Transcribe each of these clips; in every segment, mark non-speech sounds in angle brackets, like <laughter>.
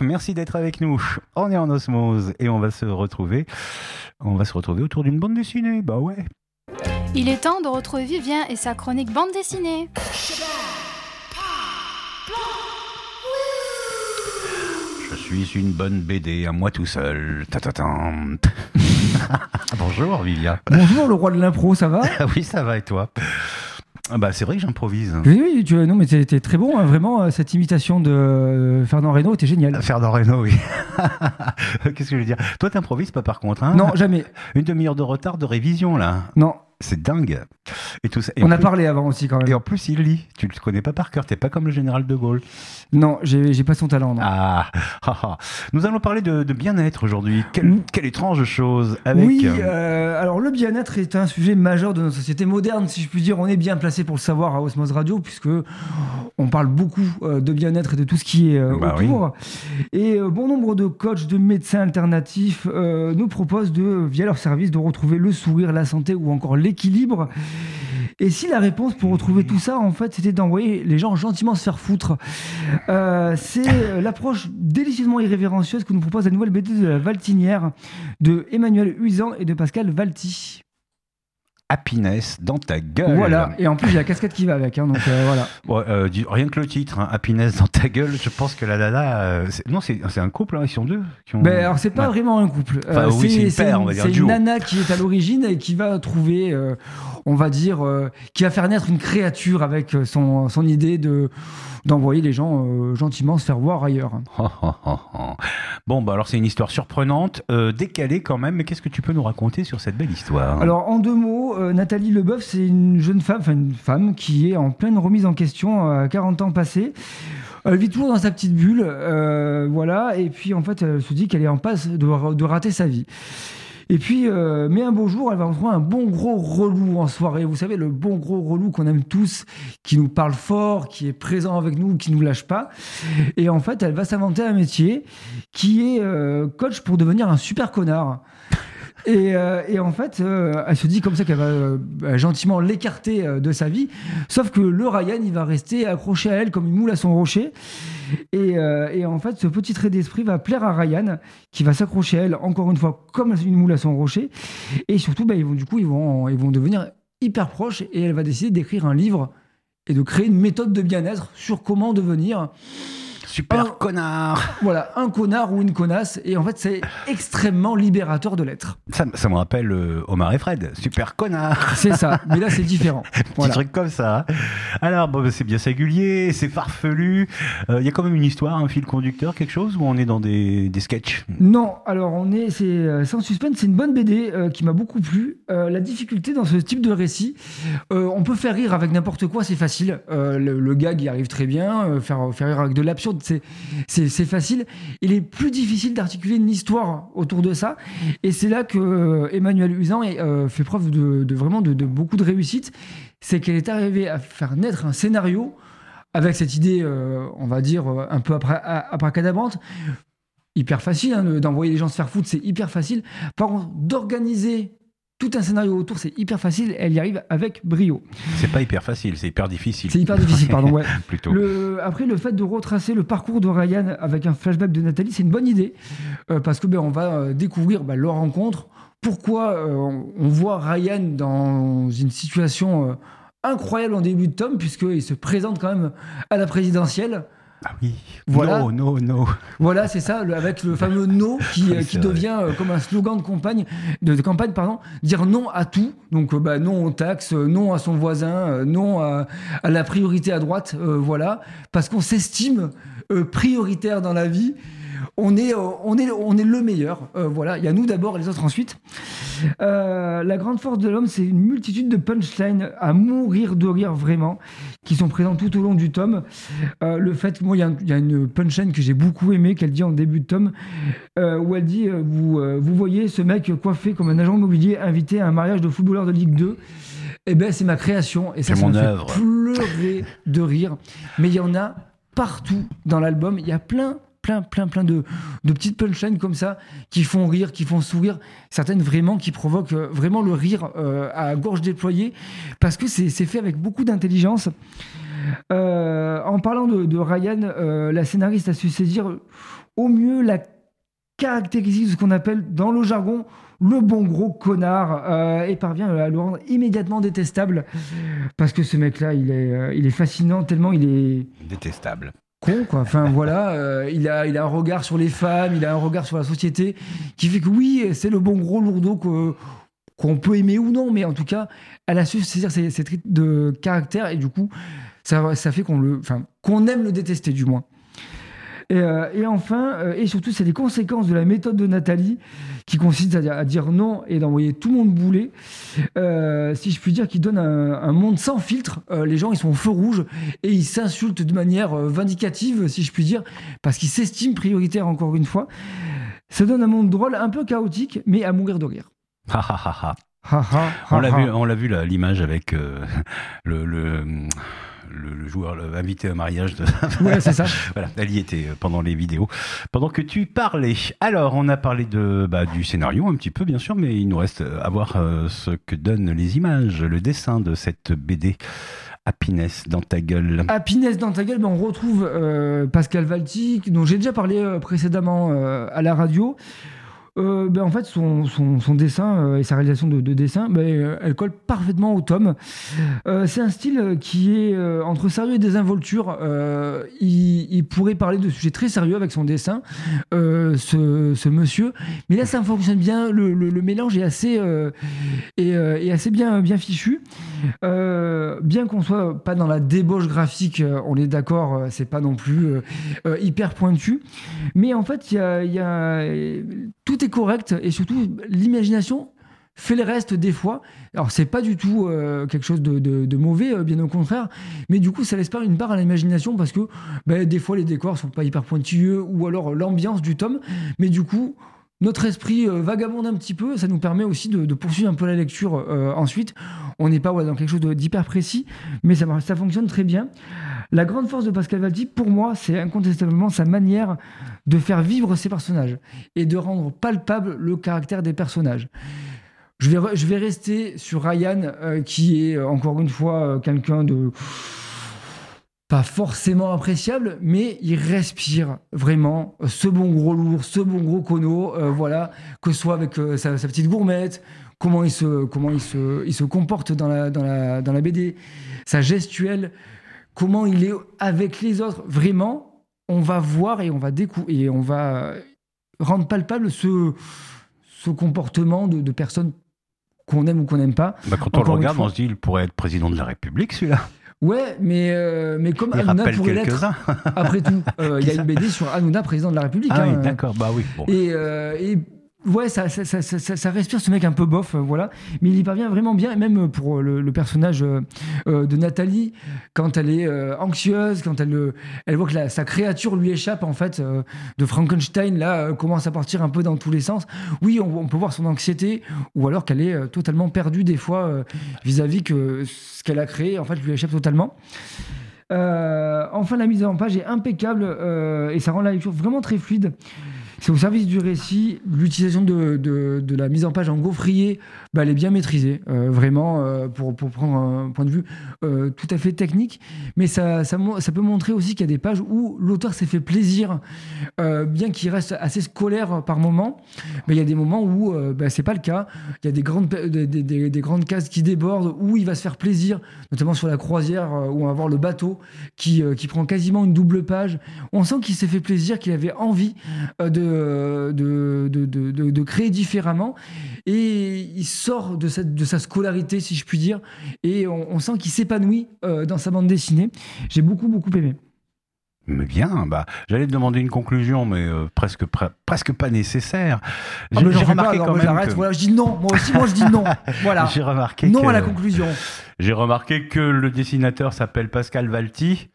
Merci d'être avec nous. On est en osmose et on va se retrouver. On va se retrouver autour d'une bande dessinée. Bah ouais. Il est temps de retrouver Vivien et sa chronique bande dessinée. Je suis une bonne BD à moi tout seul. Ta-ta-tam. <laughs> Bonjour Vivien. Bonjour le roi de l'impro, ça va? <laughs> Oui, ça va et toi? Ah bah, c'est vrai que j'improvise. Oui, oui, tu, non, mais c'était très bon, hein, vraiment. euh, Cette imitation de euh, Fernand Reynaud était géniale. Fernand Reynaud, oui. <laughs> Qu'est-ce que je veux dire? Toi, t'improvises pas par contre, hein? Non, jamais. Une demi-heure de retard de révision, là? Non, C'est dingue. Et tout ça. Et on a plus- parlé avant aussi quand Et même. en plus, il lit. Tu le connais pas par cœur. T'es pas comme le général de Gaulle. Non, j'ai pas son talent. Non. Ah, <laughs> ah, ah. Nous allons parler de, de bien-être aujourd'hui. Quelle, Mm. quelle étrange chose. Avec, Oui, euh, euh, alors le bien-être est un sujet majeur de notre société moderne, si je puis dire. On est bien placé pour le savoir à Osmose Radio, puisque on parle beaucoup euh, de bien-être et de tout ce qui est Bah autour. Et bon nombre de coachs, de médecins alternatifs euh, nous proposent de, via leur service, de retrouver le sourire, la santé ou encore l'équilibre. Et si la réponse pour retrouver tout ça, en fait, c'était d'envoyer les gens gentiment se faire foutre, euh, c'est euh, l'approche délicieusement irrévérencieuse que nous propose la nouvelle BD de la Valtinière de Emmanuel Huizan et de Pascal Valti. Happiness dans ta gueule. Voilà, et en plus il y a la casquette qui va avec, hein, donc euh, voilà. Euh, rien que le titre, hein, happiness dans ta gueule. Je pense que la nana. euh, non, c'est un couple. hein, ils sont deux. Qui ont... Ben, alors c'est pas Ouais. vraiment un couple. Enfin, oui, c'est une paire, on va dire, c'est un une nana qui est à l'origine et qui va trouver, on va dire, qui va faire naître une créature avec son, son idée de d'envoyer les gens euh, gentiment se faire voir ailleurs. <laughs> bon, bah alors c'est une histoire surprenante, euh, décalée quand même. Mais qu'est-ce que tu peux nous raconter sur cette belle histoire? Alors, en deux mots, euh, Nathalie Leboeuf, c'est une jeune femme, enfin une femme qui est en pleine remise en question à 40 ans passés. Elle vit toujours dans sa petite bulle, euh, voilà, et puis en fait, elle se dit qu'elle est en passe de, de rater sa vie. Et puis, euh, mais un beau jour, elle va retrouver un bon gros relou en soirée. Vous savez, le bon gros relou qu'on aime tous, qui nous parle fort, qui est présent avec nous, qui nous lâche pas. Et en fait, elle va s'inventer un métier qui est euh, coach pour devenir un super connard. Et, euh, et en fait, euh, elle se dit comme ça qu'elle va euh, bah, gentiment l'écarter de sa vie. Sauf que le Ryan, il va rester accroché à elle comme une moule à son rocher. Et, et en fait, ce petit trait d'esprit va plaire à Ryan, qui va s'accrocher à elle encore une fois comme une moule à son rocher. Et surtout, bah, ils vont, du coup, ils vont, ils vont devenir hyper proches. Et elle va décider d'écrire un livre et de créer une méthode de bien-être sur comment devenir Super un- connard voilà, un connard ou une connasse. Et en fait, c'est extrêmement libérateur de l'être. ça, ça me rappelle euh, Omar et Fred. Super connard C'est ça, mais là c'est différent. <laughs> Petit Voilà. truc comme ça. hein. Alors, bon, bah, c'est bien singulier, c'est farfelu. Euh, Il y a quand même une histoire, un fil conducteur, quelque chose, où on est dans des, des sketchs? Non, alors on est, c'est euh, sans suspense, c'est une bonne BD euh, qui m'a beaucoup plu. La difficulté dans ce type de récit, on peut faire rire avec n'importe quoi, c'est facile. Le, le gag y arrive très bien, faire, faire rire avec de l'absurde, c'est, facile. Il est plus difficile d'articuler une histoire autour de ça, et c'est là que euh, Emmanuel Usan euh, fait preuve de, vraiment de, beaucoup de réussite. C'est qu'elle est arrivée à faire naître un scénario avec cette idée, euh, on va dire, un peu abra- abracadabrante, hyper facile hein, de- d'envoyer les gens se faire foutre, c'est hyper facile. Par contre, d'organiser tout un scénario autour, c'est hyper facile. Elle y arrive avec brio. C'est pas hyper facile, c'est hyper difficile. C'est hyper difficile, pardon. Ouais. <laughs> Plutôt. Le, après, le fait de retracer le parcours de Ryan avec un flashback de Nathalie, c'est une bonne idée euh, parce que ben, on va euh, découvrir ben, leur rencontre. Pourquoi euh, on, on voit Ryan dans une situation euh, incroyable en début de tome, puisqu'il se présente quand même à la présidentielle. Ah oui. Voilà. No, no, no. Voilà, c'est ça, le- avec le fameux no qui, euh, Oui, qui devient euh, comme un slogan de campagne, de, de campagne pardon, dire non à tout. Donc, euh, bah, non aux taxes, euh, non à son voisin, non à, à la priorité à droite, voilà, parce qu'on s'estime prioritaire dans la vie. On est, euh, on est, on est le meilleur. euh, voilà, il y a nous d'abord et les autres ensuite. Euh, la grande force de l'homme, c'est une multitude de punchlines à mourir de rire vraiment, qui sont présents tout au long du tome. Euh, le fait moi, il y a y, une punchline que j'ai beaucoup aimée, qu'elle dit en début de tome, où elle dit vous, vous voyez ce mec coiffé comme un agent immobilier invité à un mariage de footballeur de Ligue 2 Eh ben, c'est ma création. Et ça, mon me fait œuvre. pleurer de rire. Mais il y en a partout dans l'album. Il y a plein, plein, plein, plein de, de petites punchlines comme ça qui font rire, qui font sourire. Certaines vraiment qui provoquent euh, vraiment le rire euh, à gorge déployée parce que c'est fait avec beaucoup d'intelligence. Euh, en parlant de, Ryan, la scénariste a su saisir, au mieux la caractéristique de ce qu'on appelle dans le jargon le bon gros connard et parvient à le rendre immédiatement détestable parce que ce mec-là, il est fascinant tellement il est Détestable. Con quoi. Enfin voilà, euh, il a il a un regard sur les femmes, il a un regard sur la société qui fait que oui, c'est le bon gros lourdeau qu'on peut aimer ou non, mais en tout cas, elle a su saisir ses traits de caractère et du coup, ça, ça fait qu'on le, enfin, qu'on aime le détester du moins. Et, euh, et enfin, euh, et surtout, c'est les conséquences de la méthode de Nathalie qui consiste à dire, à dire non et d'envoyer tout le monde bouler. Euh, si je puis dire, qui donne un, un monde sans filtre. Les gens, ils sont au feu rouge et ils s'insultent de manière vindicative, si je puis dire, parce qu'ils s'estiment prioritaires encore une fois. Ça donne un monde drôle, un peu chaotique, mais à mourir de rire. On l'a vu, on l'a vu l'image avec le, le, le- le joueur invité au mariage de. Ouais, c'est ça. <laughs> voilà, elle y était euh, pendant les vidéos. Pendant que tu parlais. Alors, on a parlé de bah, du scénario un petit peu, bien sûr, mais il nous reste à voir euh, ce que donnent les images, le dessin de cette BD. Happiness dans ta gueule. Happiness dans ta gueule, ben, on retrouve euh, Pascal Valti, dont j'ai déjà parlé euh, précédemment euh, à la radio. Euh, ben, en fait, son, dessin euh, et sa réalisation de, de dessin, ben, euh, elle colle parfaitement au tome. C'est un style qui est entre sérieux et désinvolture. Il, pourrait parler de sujets très sérieux avec son dessin, ce, monsieur. Mais là, ça fonctionne bien. Le, mélange est assez, est, assez bien, bien fichu. Bien qu'on soit pas dans la débauche graphique, on est d'accord, c'est pas non plus hyper pointu. Mais en fait, il y a- tout est et surtout l'imagination fait le reste des fois. Alors c'est pas du tout euh, quelque chose de, mauvais, euh, bien au contraire, mais du coup ça laisse pas une part à l'imagination parce que ben, des fois les décors sont pas hyper pointilleux ou alors l'ambiance du tome, mais du coup notre esprit euh, vagabonde un petit peu, ça nous permet aussi de, poursuivre un peu la lecture euh, ensuite. On n'est pas dans quelque chose d'hyper précis, mais ça, ça fonctionne très bien. La grande force de Pascal Valdi, pour moi, c'est incontestablement sa manière de faire vivre ses personnages et de rendre palpable le caractère des personnages. Je vais, rester sur Ryan, euh, qui est euh, encore une fois euh, quelqu'un de pas forcément appréciable, mais il respire vraiment ce bon gros lourd, ce bon gros cono, voilà, que ce soit avec sa, petite gourmette, comment il se, comment il comporte dans la BD, sa gestuelle, comment il est avec les autres. Vraiment, on va voir et on va découvrir et on va rendre palpable ce, ce comportement de, de personnes qu'on aime ou qu'on n'aime pas. Bah, quand on le Encore regarde, on se dit il pourrait être président de la République, celui-là. Ouais, mais, euh, mais comme Il Hanouna pourrait l'être, après tout, euh, <laughs> il y a une BD sur Hanouna, président de la République. Ah hein, oui, d'accord. Bah oui. Bon. Et, euh, et ouais, ça, respire ce mec un peu bof, euh, voilà. Mais il y parvient vraiment bien, et même pour le, le personnage euh, euh, de Nathalie, quand elle est euh, anxieuse, quand elle, euh, voit que sa créature lui échappe, en fait, euh, de Frankenstein, là, euh, commence à partir un peu dans tous les sens. Oui, on, peut voir son anxiété, ou alors qu'elle est euh, totalement perdue, des fois, euh, vis-à-vis que ce qu'elle a créé, en fait, lui échappe totalement. Euh, enfin, la mise en page est impeccable euh, et ça rend la lecture vraiment très fluide. C'est au service du récit. L'utilisation de, de- la mise en page en gaufrier, bah, elle est bien maîtrisée, euh, vraiment, euh, pour, pour prendre un point de vue euh, tout à fait technique. Mais ça, ça, ça peut montrer aussi qu'il y a des pages où l'auteur s'est fait plaisir, bien qu'il reste assez scolaire par moment. Mais il y a des moments où bah, c'est pas le cas. Il y a des grandes, des, des- des- des grandes cases qui débordent, où il va se faire plaisir, notamment sur la croisière, où on va voir le bateau qui, qui prend quasiment une double page. On sent qu'il s'est fait plaisir, qu'il avait envie de, de, de, de- de- créer différemment. Et il sort de, cette, de sa scolarité, si je puis dire. Et on, on sent qu'il s'épanouit euh, dans sa bande dessinée. J'ai beaucoup, beaucoup aimé. Mais bien, bah, j'allais te demander une conclusion, mais euh, presque, pre- presque pas nécessaire. Ah, J'ai pas, remarqué alors quand même j'arrête. que- Voilà, je dis non. Moi aussi, moi, je dis non. <laughs> Voilà. J'ai remarqué Non que, à la conclusion. J'ai remarqué que le dessinateur s'appelle Pascal Valti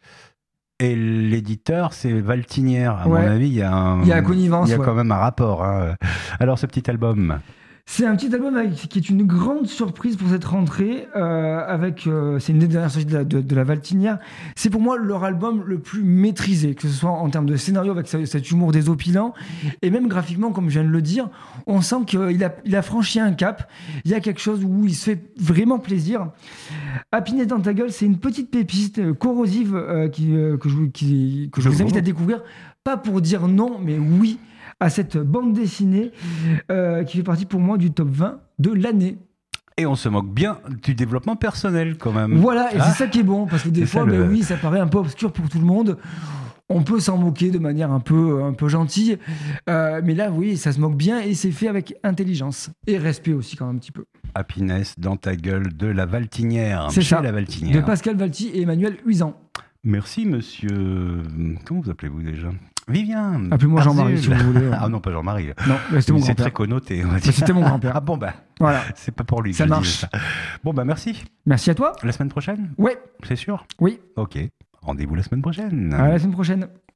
et l'éditeur c'est Valtinière. À Ouais. mon avis, il y a un, Il y a connivence, il y a ouais. quand même un rapport. hein. Alors ce petit album, C'est un petit album avec- qui est une grande surprise pour cette rentrée. euh, avec, euh, c'est une des dernières sorties de la, de- de la Valtinière. C'est pour moi leur album le plus maîtrisé, que ce soit en termes de scénario avec ce- cet humour désopilant et même graphiquement, comme je viens de le dire, on sent qu'il a, il a franchi un cap. Il y a quelque chose où il se fait vraiment plaisir. Happiness dans ta gueule, c'est une petite pépite euh, corrosive euh, qui, que je, vous- qui- que je Je vous invite à découvrir. Pas pour dire non, mais oui à cette bande dessinée euh, qui fait partie pour moi du top 20 de l'année. Et on se moque bien du développement personnel quand même. Voilà, et Ah. c'est ça qui est bon, parce que des ça, fois, ben le- oui, ça paraît un peu obscur pour tout le monde. On peut s'en moquer de manière un peu, un peu gentille, Euh, mais là, oui, ça se moque bien et c'est fait avec intelligence et respect aussi quand même un petit peu. Happiness dans ta gueule de la Valtinière. C'est ça. la De Valtinière. Pascal Valti et Emmanuel Huizan. Merci monsieur. Comment vous appelez-vous déjà? Vivien. Appelez-moi Jean-Marie si vous voulez. <laughs> Ah non, pas Jean-Marie. Non, c'était mon C'est très grand-père. connoté. C'était mon grand-père. Ah bon, bah, Voilà. <laughs> c'est pas pour lui Ça marche. ça. Bon, bah merci. Merci à toi. La semaine prochaine? Ouais, C'est sûr? Oui. Ok. Rendez-vous la semaine prochaine. À la semaine prochaine.